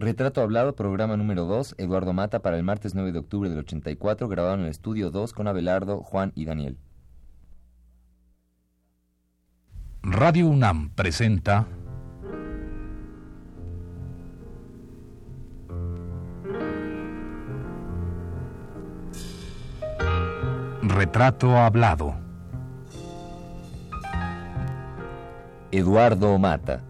Retrato Hablado, programa número 2, Eduardo Mata, para el martes 9 de octubre del 84, grabado en el estudio 2 con Abelardo, Juan y Daniel. Radio UNAM presenta Retrato Hablado. Eduardo Mata.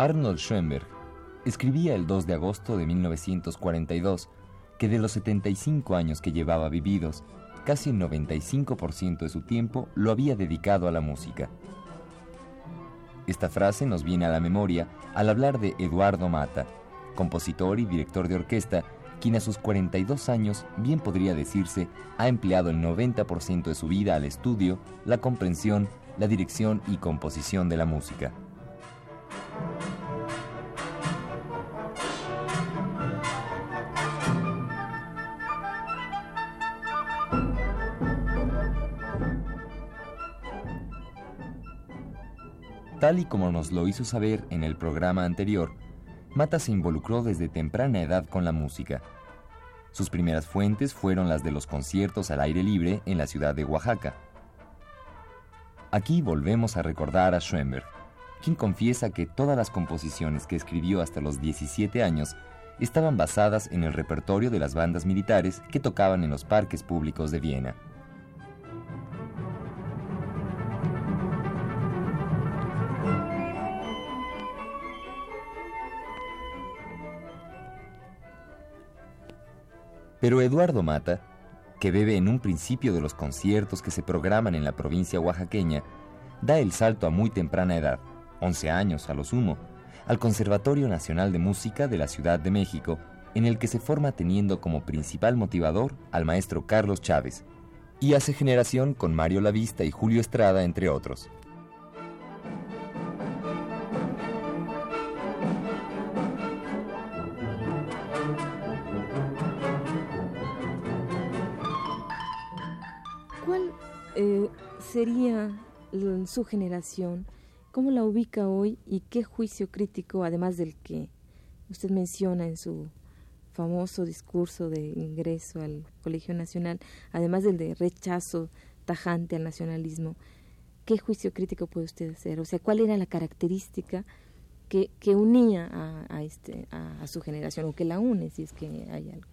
Arnold Schoenberg escribía el 2 de agosto de 1942 que de los 75 años que llevaba vividos, casi el 95% de su tiempo lo había dedicado a la música. Esta frase nos viene a la memoria al hablar de Eduardo Mata, compositor y director de orquesta, quien a sus 42 años, bien podría decirse, ha empleado el 90% de su vida al estudio, la comprensión, la dirección y composición de la música. Tal y como nos lo hizo saber en el programa anterior, Mata se involucró desde temprana edad con la música. Sus primeras fuentes fueron las de los conciertos al aire libre en la ciudad de Oaxaca. Aquí volvemos a recordar a Schoenberg, quien confiesa que todas las composiciones que escribió hasta los 17 años estaban basadas en el repertorio de las bandas militares que tocaban en los parques públicos de Viena. Pero Eduardo Mata, que bebe en un principio de los conciertos que se programan en la provincia oaxaqueña, da el salto a muy temprana edad, 11 años a lo sumo, al Conservatorio Nacional de Música de la Ciudad de México, en el que se forma teniendo como principal motivador al maestro Carlos Chávez, y hace generación con Mario Lavista y Julio Estrada, entre otros. Sería su generación? ¿Cómo la ubica hoy y qué juicio crítico, además del que usted menciona en su famoso discurso de ingreso al Colegio Nacional, además del de rechazo tajante al nacionalismo, ¿qué juicio crítico puede usted hacer? O sea, ¿cuál era la característica que, que unía a, este, a, a su generación o que la une, si es que hay algo?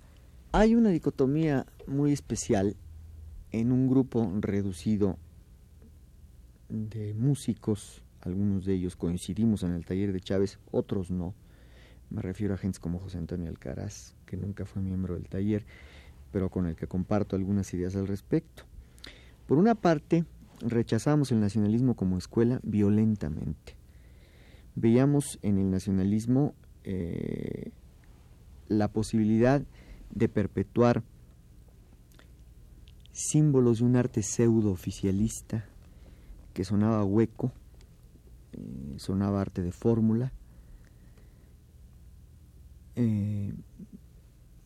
Hay una dicotomía muy especial en un grupo reducido de músicos, algunos de ellos coincidimos en el taller de Chávez, otros no. Me refiero a gente como José Antonio Alcaraz, que nunca fue miembro del taller, pero con el que comparto algunas ideas al respecto. Por una parte, rechazamos el nacionalismo como escuela violentamente. Veíamos en el nacionalismo eh, la posibilidad de perpetuar símbolos de un arte pseudo oficialista que sonaba hueco, eh, sonaba arte de fórmula. Eh,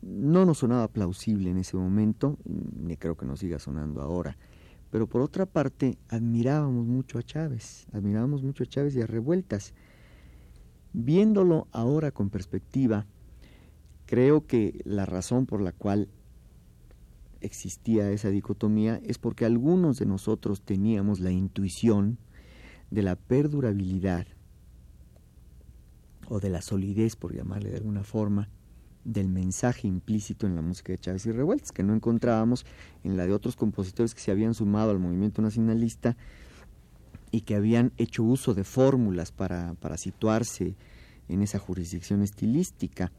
no nos sonaba plausible en ese momento, ni creo que nos siga sonando ahora. Pero por otra parte, admirábamos mucho a Chávez, admirábamos mucho a Chávez y a Revueltas. Viéndolo ahora con perspectiva, creo que la razón por la cual existía esa dicotomía es porque algunos de nosotros teníamos la intuición de la perdurabilidad o de la solidez, por llamarle de alguna forma, del mensaje implícito en la música de Chávez y Revueltas, que no encontrábamos en la de otros compositores que se habían sumado al movimiento nacionalista y que habían hecho uso de fórmulas para, para situarse en esa jurisdicción estilística.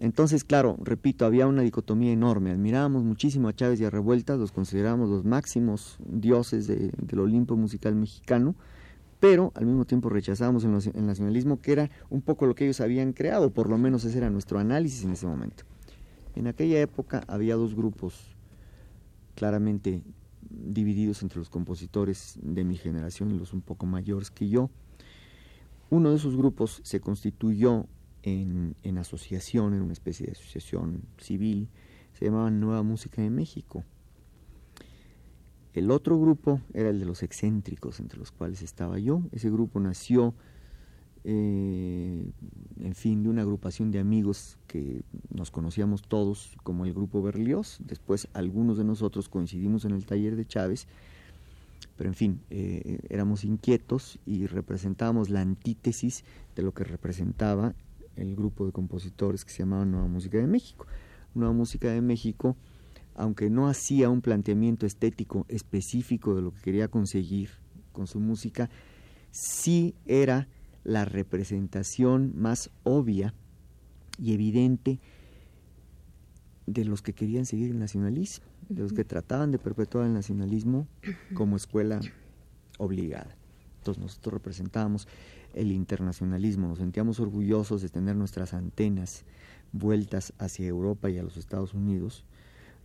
Entonces, claro, repito, había una dicotomía enorme. Admirábamos muchísimo a Chávez y a Revueltas, los considerábamos los máximos dioses del Olimpo musical mexicano, pero al mismo tiempo rechazábamos el, nacionalismo, que era un poco lo que ellos habían creado, por lo menos ese era nuestro análisis en ese momento. En aquella época había dos grupos claramente divididos entre los compositores de mi generación y los un poco mayores que yo. Uno de esos grupos se constituyó en, asociación, en una especie de asociación civil, se llamaba Nueva Música de México. El otro grupo era el de los excéntricos, entre los cuales estaba yo. Ese grupo nació, eh, en fin, de una agrupación de amigos que nos conocíamos todos como el grupo Berlioz. Después algunos de nosotros coincidimos en el taller de Chávez, pero en fin, eh, éramos inquietos y representábamos la antítesis de lo que representaba el grupo de compositores que se llamaba Nueva Música de México. Nueva Música de México, aunque no hacía un planteamiento estético específico de lo que quería conseguir con su música, sí era la representación más obvia y evidente de los que querían seguir el nacionalismo, de los que trataban de perpetuar el nacionalismo como escuela obligada. Entonces nosotros representábamos el internacionalismo, nos sentíamos orgullosos de tener nuestras antenas vueltas hacia Europa y a los Estados Unidos,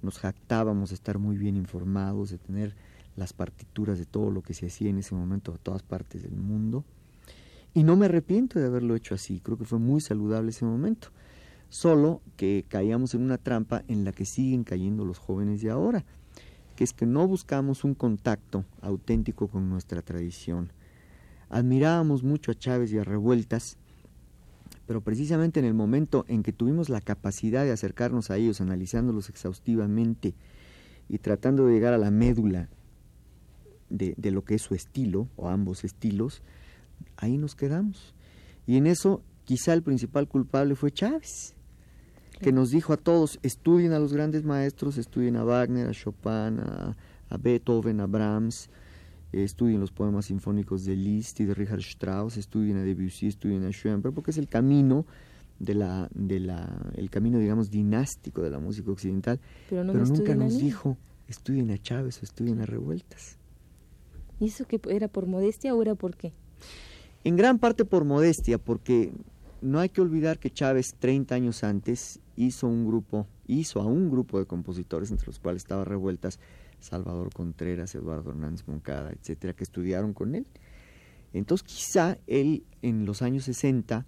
nos jactábamos de estar muy bien informados, de tener las partituras de todo lo que se hacía en ese momento a todas partes del mundo. Y no me arrepiento de haberlo hecho así, creo que fue muy saludable ese momento. Solo que caíamos en una trampa en la que siguen cayendo los jóvenes de ahora, que es que no buscamos un contacto auténtico con nuestra tradición, Admirábamos mucho a Chávez y a Revueltas, pero precisamente en el momento en que tuvimos la capacidad de acercarnos a ellos, analizándolos exhaustivamente y tratando de llegar a la médula de, de, lo que es su estilo, o ambos estilos, ahí nos quedamos. Y en eso quizá el principal culpable fue Chávez, que nos dijo a todos, estudien a los grandes maestros, estudien a Wagner, a Chopin, a, a Beethoven, a Brahms, estudien los poemas sinfónicos de Liszt y de Richard Strauss, estudien a Debussy, estudien a Schoenberg, porque es el camino de la, de la, el camino, digamos, dinástico de la música occidental. Pero, nunca nos dijo, estudien a Chávez o estudien a Revueltas. ¿Y eso que era por modestia o era por qué? En gran parte por modestia, porque no hay que olvidar que Chávez 30 años antes hizo un grupo, hizo a un grupo de compositores, entre los cuales estaba Revueltas, Salvador Contreras, Eduardo Hernández Moncada, etcétera, que estudiaron con él. Entonces, quizá él en los años 60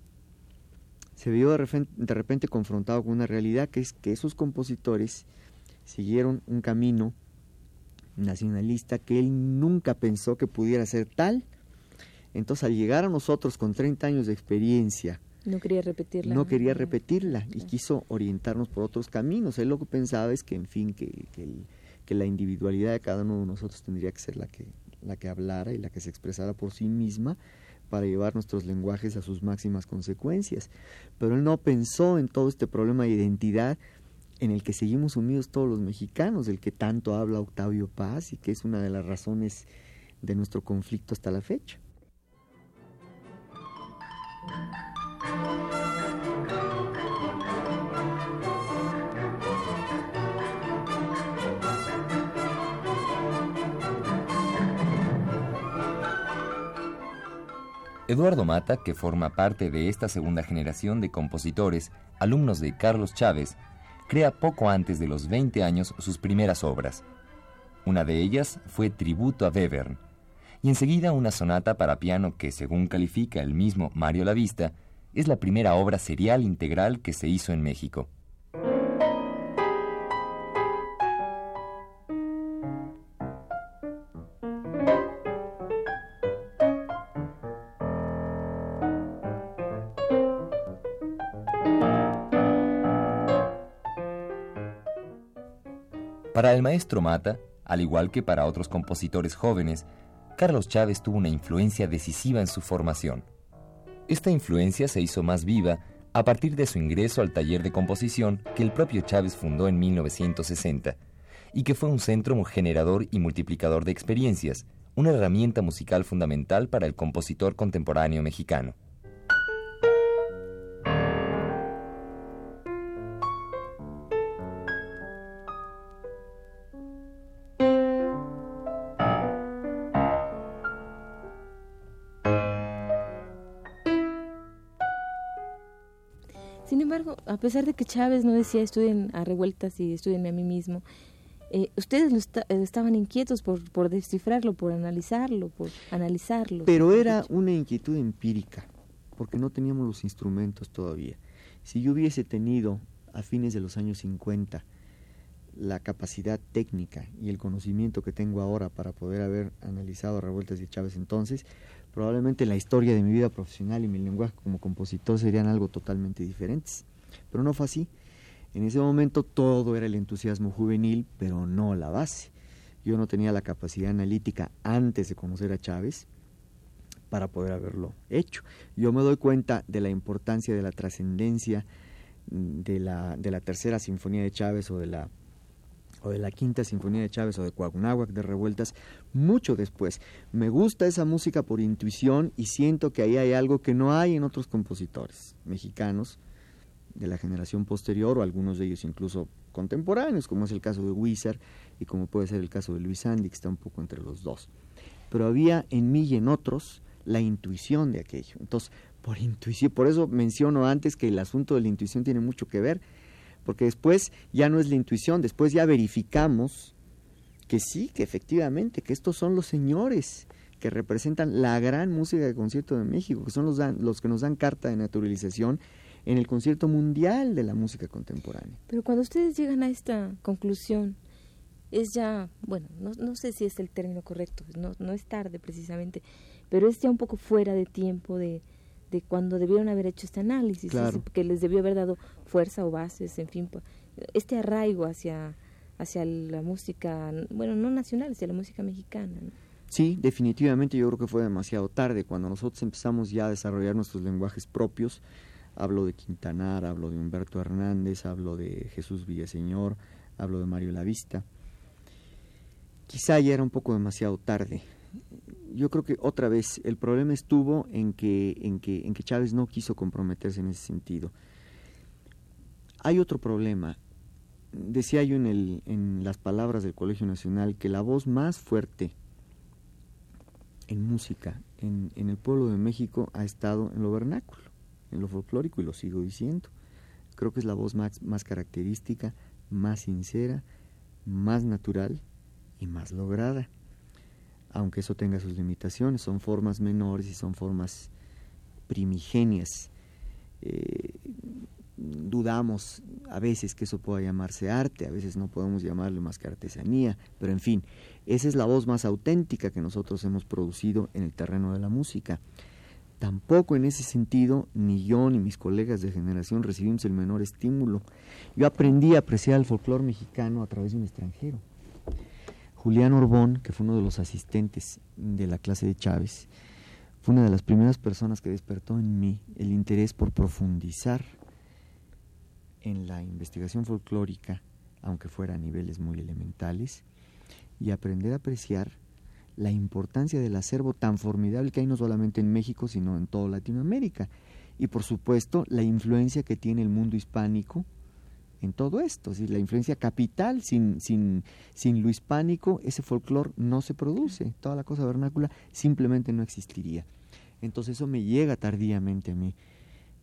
se vio de repente, de repente confrontado con una realidad que es que esos compositores siguieron un camino nacionalista que él nunca pensó que pudiera ser tal. Entonces, al llegar a nosotros con 30 años de experiencia, no quería repetirla. No quería repetirla y quiso orientarnos por otros caminos. Él lo que pensaba es que, en fin, que, que el, que la individualidad de cada uno de nosotros tendría que ser la que, la que hablara y la que se expresara por sí misma para llevar nuestros lenguajes a sus máximas consecuencias. Pero él no pensó en todo este problema de identidad en el que seguimos unidos todos los mexicanos, del que tanto habla Octavio Paz y que es una de las razones de nuestro conflicto hasta la fecha. Eduardo Mata, que forma parte de esta segunda generación de compositores, alumnos de Carlos Chávez, crea poco antes de los 20 años sus primeras obras. Una de ellas fue Tributo a Webern, y enseguida una sonata para piano que, según califica el mismo Mario Lavista, es la primera obra serial integral que se hizo en México. Para el maestro Mata, al igual que para otros compositores jóvenes, Carlos Chávez tuvo una influencia decisiva en su formación. Esta influencia se hizo más viva a partir de su ingreso al taller de composición que el propio Chávez fundó en 1960 y que fue un centro generador y multiplicador de experiencias, una herramienta musical fundamental para el compositor contemporáneo mexicano. Pesar de que Chávez no decía estudien a revueltas y estudien a mí mismo, eh, ustedes estaban inquietos por, por descifrarlo, por analizarlo, por analizarlo. Pero era una inquietud empírica, porque no teníamos los instrumentos todavía. Si yo hubiese tenido a fines de los años 50 la capacidad técnica y el conocimiento que tengo ahora para poder haber analizado revueltas de Chávez entonces, probablemente la historia de mi vida profesional y mi lenguaje como compositor serían algo totalmente diferentes. Pero no fue así. En ese momento todo era el entusiasmo juvenil, pero no la base. Yo no tenía la capacidad analítica antes de conocer a Chávez para poder haberlo hecho. Yo me doy cuenta de la importancia de la trascendencia de la, de la tercera sinfonía de Chávez o de la o de la quinta sinfonía de Chávez o de Coagunáhuac de Revueltas mucho después. Me gusta esa música por intuición y siento que ahí hay algo que no hay en otros compositores mexicanos de la generación posterior o algunos de ellos incluso contemporáneos, como es el caso de Wizard y como puede ser el caso de Luis Andy, que está un poco entre los dos. Pero había en mí y en otros la intuición de aquello. Entonces, por intuición, por eso menciono antes que el asunto de la intuición tiene mucho que ver, porque después ya no es la intuición, después ya verificamos que sí, que efectivamente, que estos son los señores que representan la gran música de concierto de México, que son los, los que nos dan carta de naturalización en el concierto mundial de la música contemporánea. Pero cuando ustedes llegan a esta conclusión, es ya, bueno, no, no sé si es el término correcto, no, no es tarde precisamente, pero es ya un poco fuera de tiempo de, de cuando debieron haber hecho este análisis, que les debió haber dado fuerza o bases, en fin, este arraigo hacia, hacia la música, bueno, no nacional, hacia la música mexicana. Sí, definitivamente yo creo que fue demasiado tarde cuando nosotros empezamos ya a desarrollar nuestros lenguajes propios, Hablo de Quintanar, hablo de Humberto Hernández, hablo de Jesús Villaseñor, hablo de Mario Lavista. Quizá ya era un poco demasiado tarde. Yo creo que otra vez el problema estuvo en que, en que, en que Chávez no quiso comprometerse en ese sentido. Hay otro problema. Decía yo en, el, en las palabras del Colegio Nacional que la voz más fuerte en música en, en el pueblo de México ha estado en lo vernáculo en lo folclórico y lo sigo diciendo. Creo que es la voz más, más característica, más sincera, más natural y más lograda. Aunque eso tenga sus limitaciones, son formas menores y son formas primigenias. Eh, dudamos a veces que eso pueda llamarse arte, a veces no podemos llamarle más que artesanía, pero en fin, esa es la voz más auténtica que nosotros hemos producido en el terreno de la música. Tampoco en ese sentido, ni yo ni mis colegas de generación recibimos el menor estímulo. Yo aprendí a apreciar el folclore mexicano a través de un extranjero. Julián Orbón, que fue uno de los asistentes de la clase de Chávez, fue una de las primeras personas que despertó en mí el interés por profundizar en la investigación folclórica, aunque fuera a niveles muy elementales, y aprender a apreciar la importancia del acervo tan formidable que hay no solamente en México, sino en toda Latinoamérica. Y por supuesto, la influencia que tiene el mundo hispánico en todo esto, es la influencia capital, sin, sin, sin lo hispánico, ese folclore no se produce, toda la cosa vernácula simplemente no existiría. Entonces eso me llega tardíamente a mí,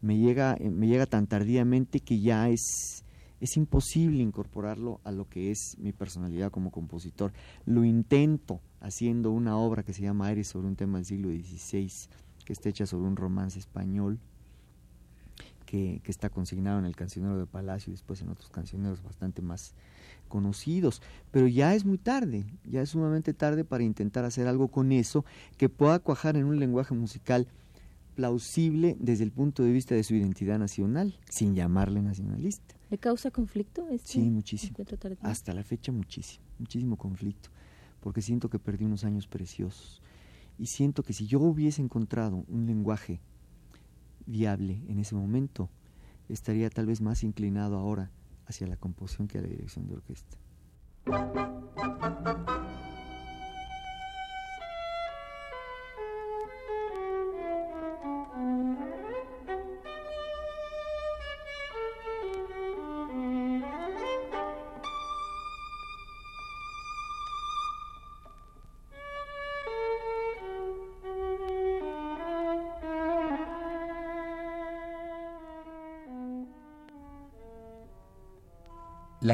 me llega, eh, me llega tan tardíamente que ya es, es imposible incorporarlo a lo que es mi personalidad como compositor. Lo intento, haciendo una obra que se llama Aires sobre un tema del siglo XVI, que está hecha sobre un romance español, que, que, está consignado en el cancionero de Palacio y después en otros cancioneros bastante más conocidos. Pero ya es muy tarde, ya es sumamente tarde para intentar hacer algo con eso que pueda cuajar en un lenguaje musical plausible desde el punto de vista de su identidad nacional, sin llamarle nacionalista. ¿Le causa conflicto? Este sí, muchísimo. Hasta la fecha muchísimo, muchísimo conflicto porque siento que perdí unos años preciosos. Y siento que si yo hubiese encontrado un lenguaje viable en ese momento, estaría tal vez más inclinado ahora hacia la composición que a la dirección de orquesta.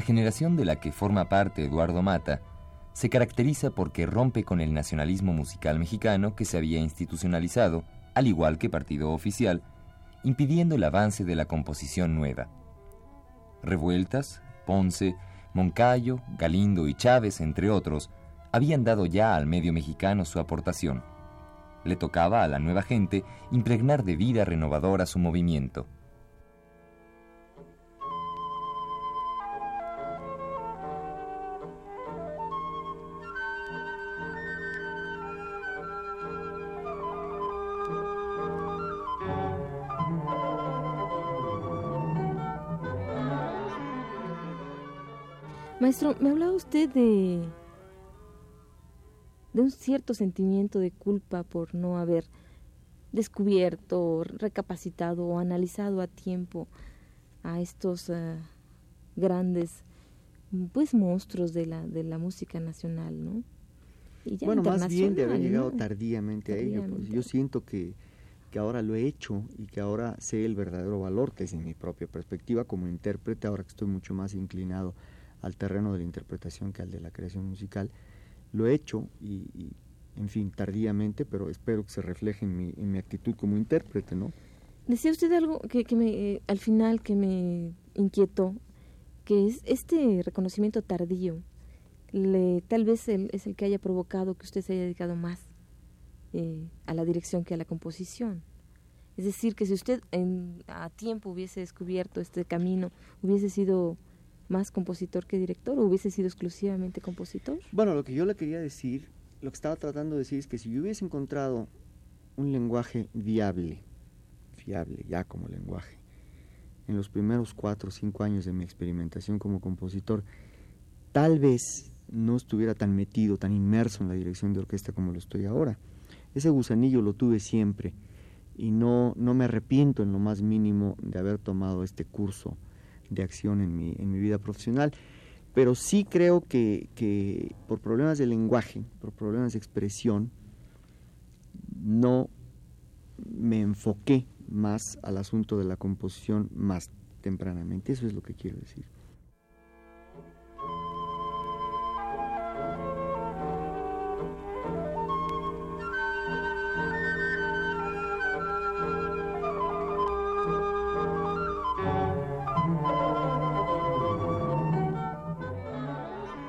La generación de la que forma parte Eduardo Mata se caracteriza porque rompe con el nacionalismo musical mexicano que se había institucionalizado, al igual que partido oficial, impidiendo el avance de la composición nueva. Revueltas, Ponce, Moncayo, Galindo y Chávez, entre otros, habían dado ya al medio mexicano su aportación. Le tocaba a la nueva gente impregnar de vida renovadora su movimiento. Maestro, me hablaba usted de, de un cierto sentimiento de culpa por no haber descubierto, recapacitado o analizado a tiempo a estos eh, grandes pues monstruos de la de la música nacional, ¿no? bueno, más bien de haber llegado tardíamente, a ello. Pues yo siento que, que ahora lo he hecho y que ahora sé el verdadero valor que es en mi propia perspectiva como intérprete, ahora que estoy mucho más inclinado al terreno de la interpretación que al de la creación musical. Lo he hecho y, en fin, tardíamente, pero espero que se refleje en mi, en mi actitud como intérprete, ¿no? Decía usted algo que, que me, eh, al final que me inquietó, que es este reconocimiento tardío, le, tal vez es el que haya provocado que usted se haya dedicado más eh, a la dirección que a la composición. Es decir, que si usted a tiempo hubiese descubierto este camino, hubiese sido más compositor que director o hubiese sido exclusivamente compositor? Bueno, lo que yo le quería decir, lo que estaba tratando de decir es que si yo hubiese encontrado un lenguaje viable, fiable ya como lenguaje, en los primeros cuatro o cinco años de mi experimentación como compositor, tal vez no estuviera tan metido, tan inmerso en la dirección de orquesta como lo estoy ahora. Ese gusanillo lo tuve siempre y no, no me arrepiento en lo más mínimo de haber tomado este curso de acción en mi, en mi vida profesional. Pero sí creo que, que por problemas de lenguaje, por problemas de expresión, no me enfoqué más al asunto de la composición más tempranamente. Eso es lo que quiero decir.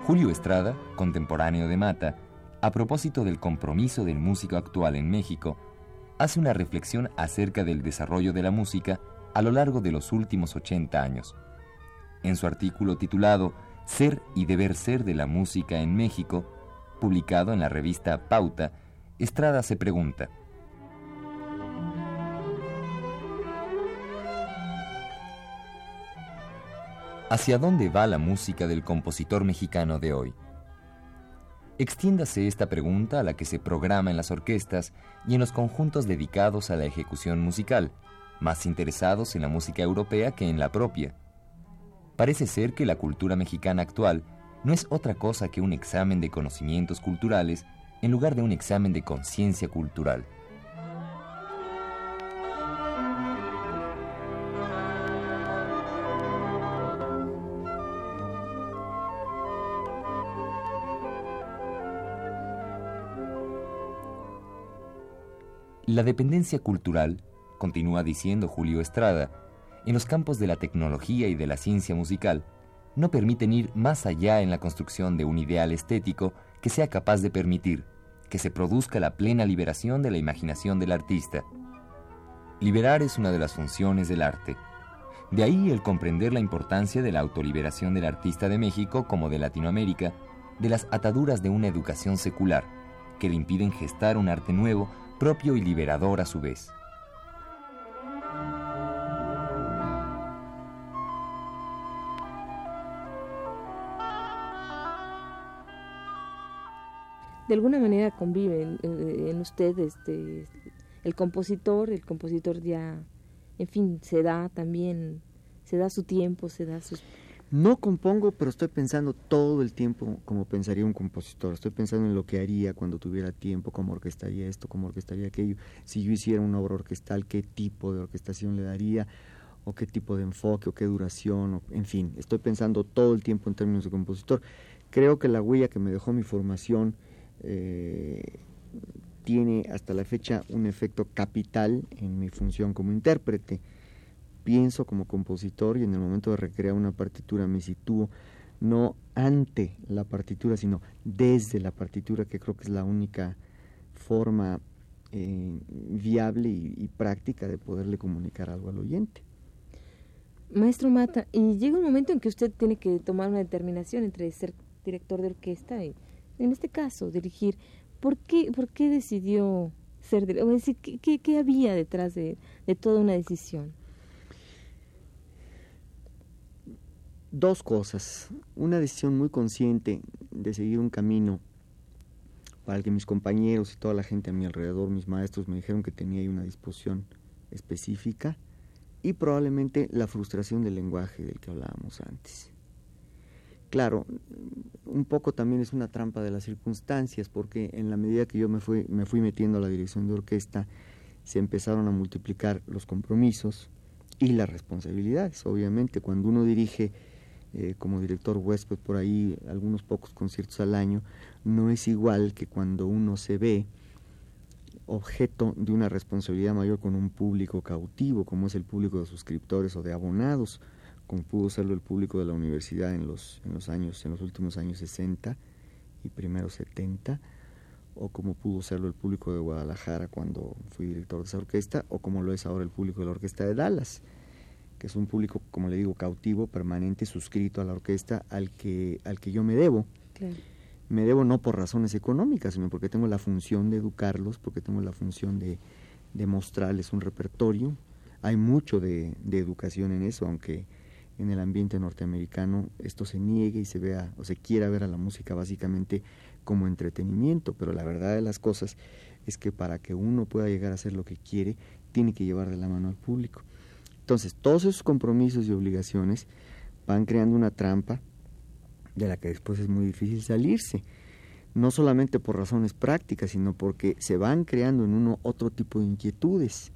Julio Estrada, contemporáneo de Mata, a propósito del compromiso del músico actual en México, hace una reflexión acerca del desarrollo de la música a lo largo de los últimos 80 años. En su artículo titulado Ser y deber ser de la música en México, publicado en la revista Pauta, Estrada se pregunta, ¿Hacia dónde va la música del compositor mexicano de hoy? Extiéndase esta pregunta a la que se programa en las orquestas y en los conjuntos dedicados a la ejecución musical, más interesados en la música europea que en la propia. Parece ser que la cultura mexicana actual no es otra cosa que un examen de conocimientos culturales en lugar de un examen de conciencia cultural. La dependencia cultural, continúa diciendo Julio Estrada, en los campos de la tecnología y de la ciencia musical, no permiten ir más allá en la construcción de un ideal estético que sea capaz de permitir que se produzca la plena liberación de la imaginación del artista. Liberar es una de las funciones del arte. De ahí el comprender la importancia de la autoliberación del artista de México como de Latinoamérica, de las ataduras de una educación secular, que le impiden gestar un arte nuevo propio y liberador a su vez. De alguna manera conviven eh, en usted este, el compositor, el compositor ya, en fin, se da también, se da su tiempo, se da sus no compongo, pero estoy pensando todo el tiempo como pensaría un compositor. Estoy pensando en lo que haría cuando tuviera tiempo, cómo orquestaría esto, cómo orquestaría aquello. Si yo hiciera una obra orquestal, qué tipo de orquestación le daría. o qué tipo de enfoque o qué duración, en fin, estoy pensando todo el tiempo en términos de compositor. Creo que la huella que me dejó mi formación eh, tiene hasta la fecha un efecto capital en mi función como intérprete. Pienso como compositor y en el momento de recrear una partitura me sitúo no ante la partitura, sino desde la partitura, que creo que es la única forma eh, viable y, práctica de poderle comunicar algo al oyente. Maestro Mata, y llega un momento en que usted tiene que tomar una determinación entre ser director de orquesta y, en este caso, dirigir. ¿Por qué, por qué decidió ser director? ¿qué, qué, había detrás de toda una decisión? Dos cosas. Una decisión muy consciente de seguir un camino para el que mis compañeros y toda la gente a mi alrededor, mis maestros, me dijeron que tenía una disposición específica y probablemente la frustración del lenguaje del que hablábamos antes. Claro, un poco también es una trampa de las circunstancias, porque en la medida que yo me fui, me fui metiendo a la dirección de orquesta, se empezaron a multiplicar los compromisos y las responsabilidades. Obviamente, cuando uno dirige eh, como director huésped por ahí algunos pocos conciertos al año, no es igual que cuando uno se ve objeto de una responsabilidad mayor con un público cautivo, como es el público de suscriptores o de abonados, como pudo serlo el público de la universidad en los, en los años, en los últimos años 60 y primeros 70, o como pudo serlo el público de Guadalajara cuando fui director de esa orquesta, o como lo es ahora el público de la orquesta de Dallas que es un público, como le digo, cautivo, permanente, suscrito a la orquesta al que, al que yo me debo. Me debo no por razones económicas, sino porque tengo la función de educarlos, porque tengo la función de, de mostrarles un repertorio. Hay mucho de, de, educación en eso, aunque en el ambiente norteamericano esto se niegue y se vea o se quiera ver a la música básicamente como entretenimiento, pero la verdad de las cosas es que para que uno pueda llegar a hacer lo que quiere, tiene que llevar de la mano al público. Entonces, todos esos compromisos y obligaciones van creando una trampa de la que después es muy difícil salirse. No solamente por razones prácticas, sino porque se van creando en uno otro tipo de inquietudes.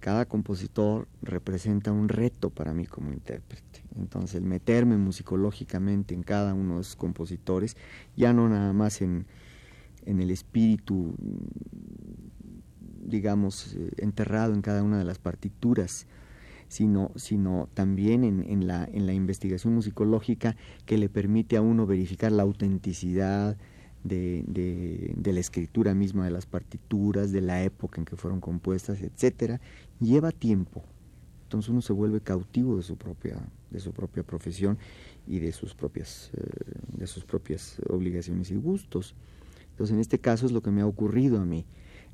Cada compositor representa un reto para mí como intérprete. Entonces, el meterme musicológicamente en cada uno de esos compositores, ya no nada más en, en el espíritu digamos, eh, enterrado en cada una de las partituras, sino, sino también en, en, la, en la investigación musicológica que le permite a uno verificar la autenticidad de, de, la escritura misma de las partituras, de la época en que fueron compuestas, etcétera, lleva tiempo. Entonces uno se vuelve cautivo de su propia, de su propia profesión y de sus propias, eh, de sus propias obligaciones y gustos. Entonces en este caso es lo que me ha ocurrido a mí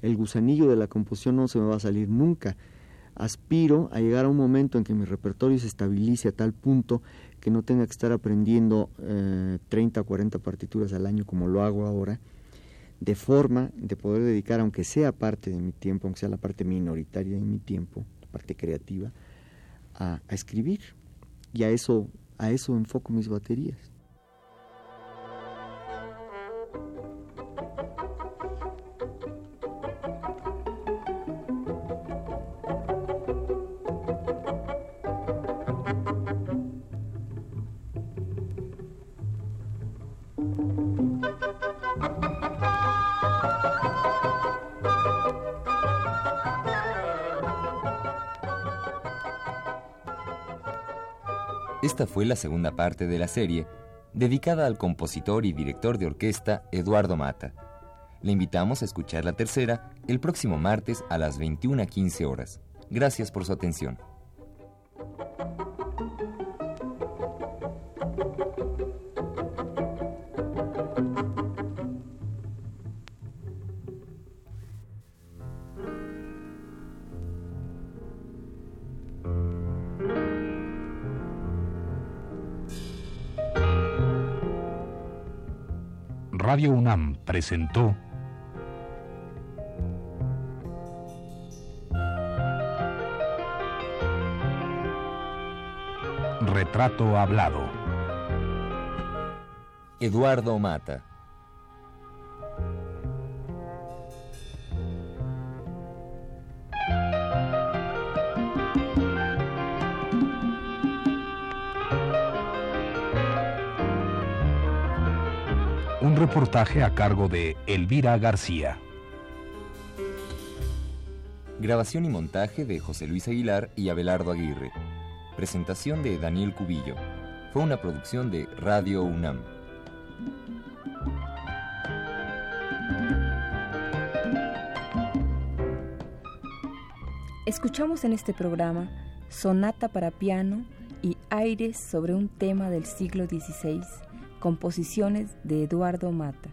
el gusanillo de la composición no se me va a salir nunca. Aspiro a llegar a un momento en que mi repertorio se estabilice a tal punto que no tenga que estar aprendiendo eh, 30 o 40 partituras al año como lo hago ahora, de forma de poder dedicar, aunque sea parte de mi tiempo, aunque sea la parte minoritaria de mi tiempo, la parte creativa, a, a escribir. Y a eso, a eso enfoco mis baterías. Fue la segunda parte de la serie, dedicada al compositor y director de orquesta Eduardo Mata. Le invitamos a escuchar la tercera el próximo martes a las 21.15 horas. Gracias por su atención. Presentó Retrato Hablado. Eduardo Mata. Un reportaje a cargo de Elvira García. Grabación y montaje de José Luis Aguilar y Abelardo Aguirre. Presentación de Daniel Cubillo. Fue una producción de Radio UNAM. Escuchamos en este programa Sonata para piano y Aires sobre un tema del siglo XVI, composiciones de Eduardo Mata.